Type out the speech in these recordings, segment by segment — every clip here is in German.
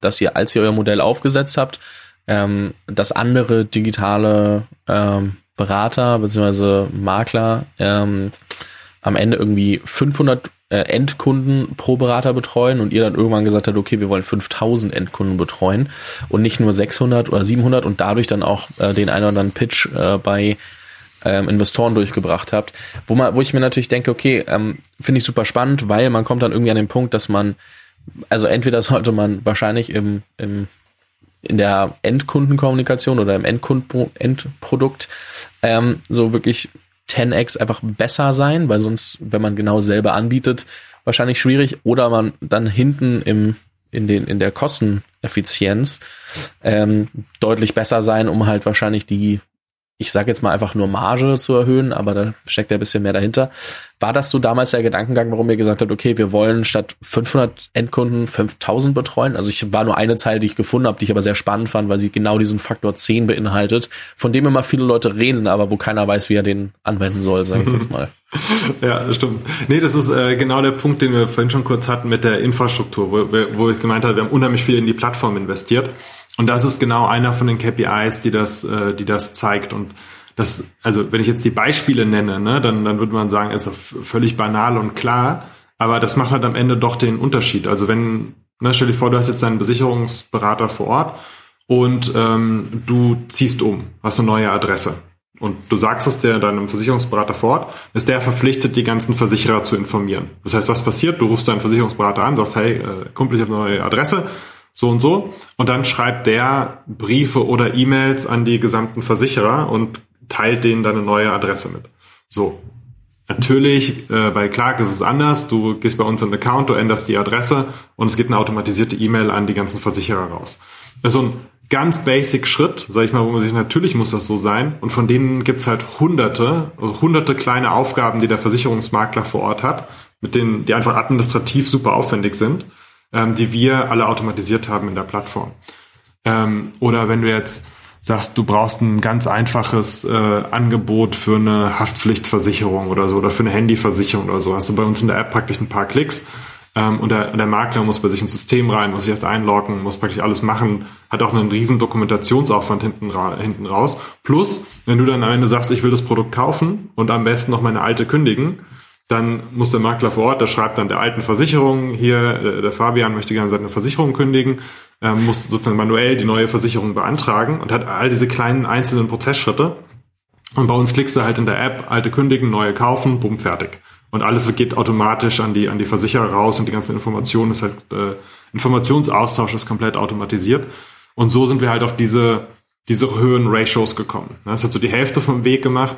dass ihr, als ihr euer Modell aufgesetzt habt, ähm, dass andere digitale ähm, Berater bzw. Makler ähm, am Ende irgendwie 500 äh, Endkunden pro Berater betreuen und ihr dann irgendwann gesagt habt, okay, wir wollen 5000 Endkunden betreuen und nicht nur 600 oder 700 und dadurch dann auch äh, den einen oder anderen Pitch äh, bei ähm, Investoren durchgebracht habt, wo man, wo ich mir natürlich denke, okay, ähm, finde ich super spannend, weil man kommt dann irgendwie an den Punkt, dass man, also entweder sollte man wahrscheinlich im, im in der Endkundenkommunikation oder im Endkund Endprodukt ähm, so wirklich 10x einfach besser sein, weil sonst, wenn man genau selber anbietet, wahrscheinlich schwierig. Oder man dann hinten im in den in der Kosteneffizienz ähm, deutlich besser sein, um halt wahrscheinlich die ich sage jetzt mal einfach nur Marge zu erhöhen, aber da steckt ja ein bisschen mehr dahinter. War das so damals der Gedankengang, warum ihr gesagt habt, okay, wir wollen statt 500 Endkunden 5000 betreuen? Also ich war nur eine Zeile, die ich gefunden habe, die ich aber sehr spannend fand, weil sie genau diesen Faktor 10 beinhaltet, von dem immer viele Leute reden, aber wo keiner weiß, wie er den anwenden soll, sage ich jetzt mal. Ja, stimmt. Nee, das ist äh, genau der Punkt, den wir vorhin schon kurz hatten mit der Infrastruktur, wo, wo ich gemeint habe, wir haben unheimlich viel in die Plattform investiert. Und das ist genau einer von den KPIs, die das, äh, die das zeigt. Und das, also wenn ich jetzt die Beispiele nenne, ne, dann, dann würde man sagen, ist völlig banal und klar. Aber das macht halt am Ende doch den Unterschied. Also wenn, ne, stell dir vor, du hast jetzt einen Besicherungsberater vor Ort und ähm, du ziehst um, hast eine neue Adresse. Und du sagst es der deinem Versicherungsberater vor Ort, ist der verpflichtet, die ganzen Versicherer zu informieren. Das heißt, was passiert? Du rufst deinen Versicherungsberater an, sagst, hey, äh, Kumpel, ich habe eine neue Adresse so und so. Und dann schreibt der Briefe oder E-Mails an die gesamten Versicherer und teilt denen dann eine neue Adresse mit. So. Natürlich, äh, bei Clark ist es anders. Du gehst bei uns in den Account, du änderst die Adresse und es geht eine automatisierte E-Mail an die ganzen Versicherer raus. Das ist so ein ganz basic Schritt, sag ich mal, wo man sich natürlich muss das so sein. Und von denen gibt's halt hunderte, hunderte kleine Aufgaben, die der Versicherungsmakler vor Ort hat, mit denen, die einfach administrativ super aufwendig sind ähm, die wir alle automatisiert haben in der Plattform. Ähm, oder wenn du jetzt sagst, du brauchst ein ganz einfaches äh, Angebot für eine Haftpflichtversicherung oder so oder für eine Handyversicherung oder so, hast du bei uns in der App praktisch ein paar Klicks ähm, und der, der Makler muss bei sich ins System rein, muss sich erst einloggen, muss praktisch alles machen, hat auch einen riesen Dokumentationsaufwand hinten, ra hinten raus. Plus, wenn du dann am Ende sagst, ich will das Produkt kaufen und am besten noch meine alte kündigen, dann muss der Makler vor Ort, der schreibt dann der alten Versicherung, hier, äh, der Fabian möchte gerne seine Versicherung kündigen, äh, muss sozusagen manuell die neue Versicherung beantragen und hat all diese kleinen einzelnen Prozessschritte. Und bei uns klickst du halt in der App, alte kündigen, neue kaufen, bumm, fertig. Und alles geht automatisch an die, an die Versicherer raus und die ganzen Informationen ist halt, äh, Informationsaustausch ist komplett automatisiert. Und so sind wir halt auf diese, diese höheren Ratios gekommen. Das hat so die Hälfte vom Weg gemacht.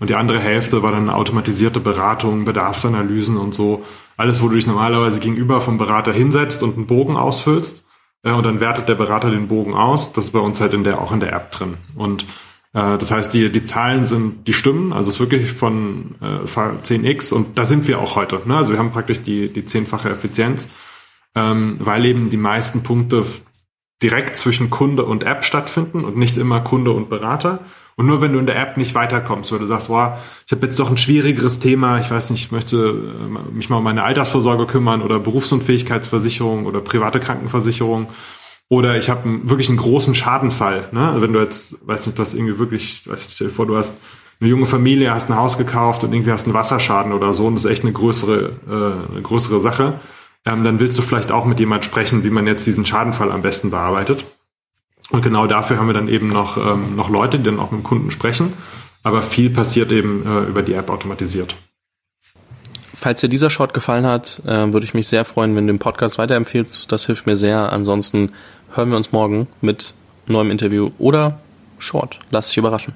Und die andere Hälfte war dann automatisierte Beratung, Bedarfsanalysen und so. Alles, wo du dich normalerweise gegenüber vom Berater hinsetzt und einen Bogen ausfüllst. Äh, und dann wertet der Berater den Bogen aus. Das ist bei uns halt in der, auch in der App drin. Und äh, das heißt, die, die Zahlen sind, die stimmen. Also es ist wirklich von äh, 10x und da sind wir auch heute. Ne? Also wir haben praktisch die, die zehnfache Effizienz, ähm, weil eben die meisten Punkte direkt zwischen Kunde und App stattfinden und nicht immer Kunde und Berater. Und nur wenn du in der App nicht weiterkommst, weil du sagst, boah, ich habe jetzt doch ein schwierigeres Thema, ich weiß nicht, ich möchte äh, mich mal um meine Altersvorsorge kümmern oder Berufsunfähigkeitsversicherung oder private Krankenversicherung oder ich habe wirklich einen großen Schadenfall. Ne? Also wenn du jetzt, weiß nicht, du hast irgendwie wirklich, weiß nicht, stell dir vor, du hast eine junge Familie, hast ein Haus gekauft und irgendwie hast einen Wasserschaden oder so und das ist echt eine größere, äh, eine größere Sache, ähm, dann willst du vielleicht auch mit jemand sprechen, wie man jetzt diesen Schadenfall am besten bearbeitet. Und genau dafür haben wir dann eben noch, ähm, noch Leute, die dann auch mit dem Kunden sprechen. Aber viel passiert eben äh, über die App automatisiert. Falls dir dieser Short gefallen hat, äh, würde ich mich sehr freuen, wenn du den Podcast weiterempfehlst. Das hilft mir sehr. Ansonsten hören wir uns morgen mit neuem Interview oder Short. Lass dich überraschen.